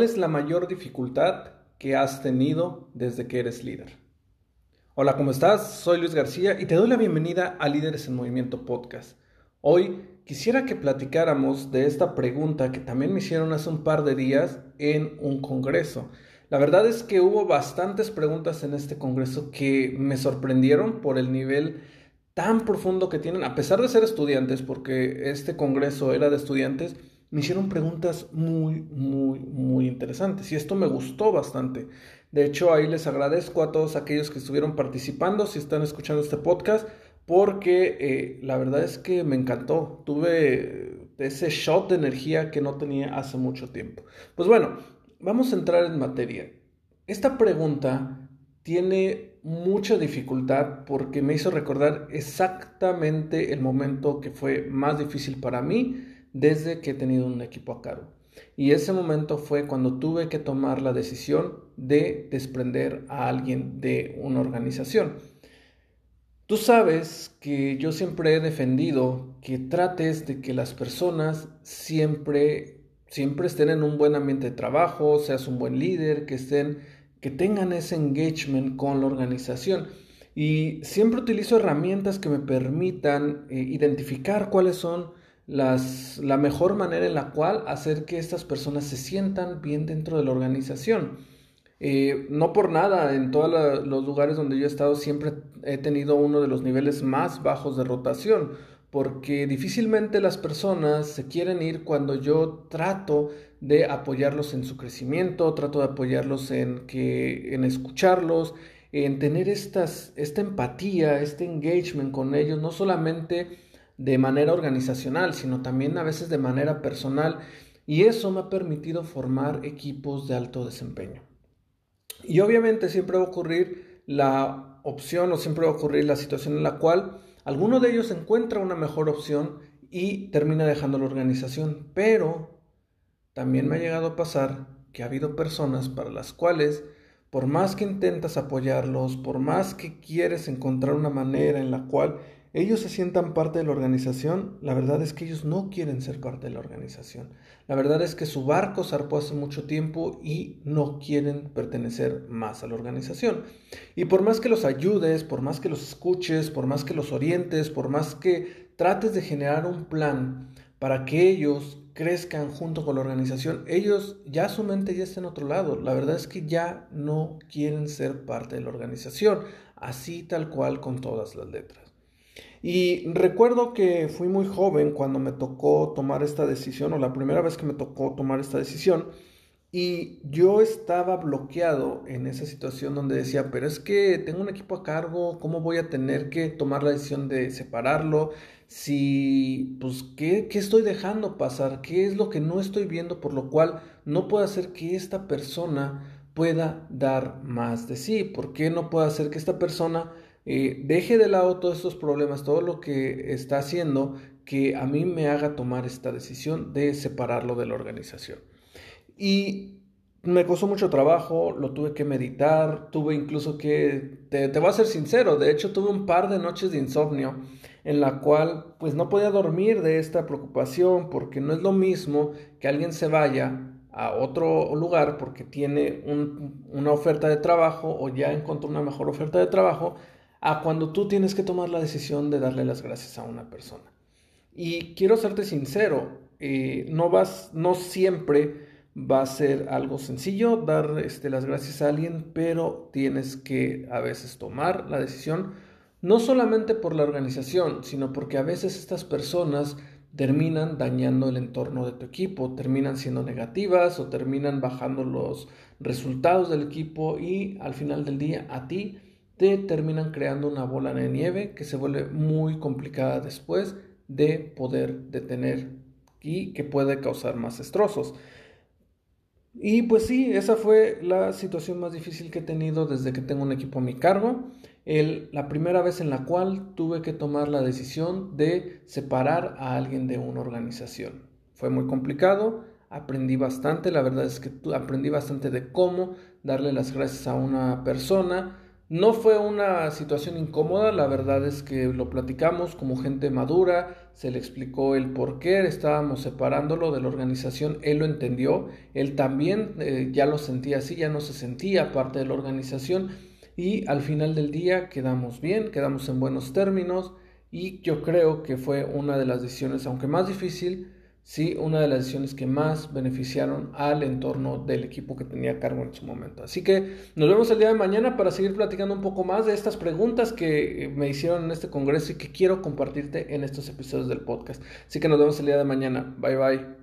¿Cuál es la mayor dificultad que has tenido desde que eres líder? Hola, ¿cómo estás? Soy Luis García y te doy la bienvenida a Líderes en Movimiento Podcast. Hoy quisiera que platicáramos de esta pregunta que también me hicieron hace un par de días en un congreso. La verdad es que hubo bastantes preguntas en este congreso que me sorprendieron por el nivel tan profundo que tienen, a pesar de ser estudiantes, porque este congreso era de estudiantes, me hicieron preguntas muy, muy, muy interesantes y esto me gustó bastante. De hecho, ahí les agradezco a todos aquellos que estuvieron participando, si están escuchando este podcast, porque eh, la verdad es que me encantó. Tuve ese shot de energía que no tenía hace mucho tiempo. Pues bueno, vamos a entrar en materia. Esta pregunta tiene mucha dificultad porque me hizo recordar exactamente el momento que fue más difícil para mí desde que he tenido un equipo a cargo. Y ese momento fue cuando tuve que tomar la decisión de desprender a alguien de una organización. Tú sabes que yo siempre he defendido que trates de que las personas siempre, siempre estén en un buen ambiente de trabajo, seas un buen líder, que estén, que tengan ese engagement con la organización. Y siempre utilizo herramientas que me permitan eh, identificar cuáles son la mejor manera en la cual hacer que estas personas se sientan bien dentro de la organización. Eh, no por nada, en todos los lugares donde yo he estado siempre he tenido uno de los niveles más bajos de rotación, porque difícilmente las personas se quieren ir cuando yo trato de apoyarlos en su crecimiento, trato de apoyarlos en, que, en escucharlos, en tener estas, esta empatía, este engagement con ellos, no solamente de manera organizacional, sino también a veces de manera personal. Y eso me ha permitido formar equipos de alto desempeño. Y obviamente siempre va a ocurrir la opción o siempre va a ocurrir la situación en la cual alguno de ellos encuentra una mejor opción y termina dejando la organización. Pero también me ha llegado a pasar que ha habido personas para las cuales, por más que intentas apoyarlos, por más que quieres encontrar una manera en la cual ellos se sientan parte de la organización, la verdad es que ellos no quieren ser parte de la organización. La verdad es que su barco zarpó hace mucho tiempo y no quieren pertenecer más a la organización. Y por más que los ayudes, por más que los escuches, por más que los orientes, por más que trates de generar un plan para que ellos crezcan junto con la organización, ellos ya su mente ya está en otro lado. La verdad es que ya no quieren ser parte de la organización, así tal cual con todas las letras. Y recuerdo que fui muy joven cuando me tocó tomar esta decisión, o la primera vez que me tocó tomar esta decisión, y yo estaba bloqueado en esa situación donde decía, pero es que tengo un equipo a cargo, ¿cómo voy a tener que tomar la decisión de separarlo? Si, pues, ¿qué, ¿qué estoy dejando pasar? ¿Qué es lo que no estoy viendo por lo cual no puedo hacer que esta persona pueda dar más de sí? ¿Por qué no puedo hacer que esta persona deje de lado todos estos problemas, todo lo que está haciendo que a mí me haga tomar esta decisión de separarlo de la organización. Y me costó mucho trabajo, lo tuve que meditar, tuve incluso que, te, te, voy a ser sincero, de hecho tuve un par de noches de insomnio en la cual pues no podía dormir de esta preocupación porque no es lo mismo que alguien se vaya a otro lugar porque tiene una oferta de trabajo o ya encontró una mejor oferta de trabajo a cuando tú tienes que tomar la decisión de darle las gracias a una persona. Y quiero serte sincero, eh, no vas, no siempre va a ser algo sencillo dar este, las gracias a alguien, pero tienes que a veces tomar la decisión, no solamente por la organización, sino porque a veces estas personas terminan dañando el entorno de tu equipo, terminan siendo negativas o terminan bajando los resultados del equipo y al final del día a ti te terminan creando una bola de nieve que se vuelve muy complicada después de poder detener y que puede causar más destrozos. Y pues sí, esa fue la situación más difícil que he tenido desde que tengo un equipo a mi cargo. El, la primera vez en la cual tuve que tomar la decisión de separar a alguien de una organización. Fue muy complicado, aprendí bastante, la verdad es que aprendí bastante de cómo darle las gracias a una persona, no fue una situación incómoda, la verdad es que lo platicamos como gente madura, se le explicó el por qué estábamos separándolo de la organización, él lo entendió, él también eh, ya lo sentía así, ya no se sentía parte de la organización y al final del día quedamos bien, quedamos en buenos términos y yo creo que fue una de las decisiones, aunque más difícil, sí, una de las decisiones que más beneficiaron al entorno del equipo que tenía cargo en su momento. Así que nos vemos el día de mañana para seguir platicando un poco más de estas preguntas que me hicieron en este congreso y que quiero compartirte en estos episodios del podcast. Así que nos vemos el día de mañana. Bye bye.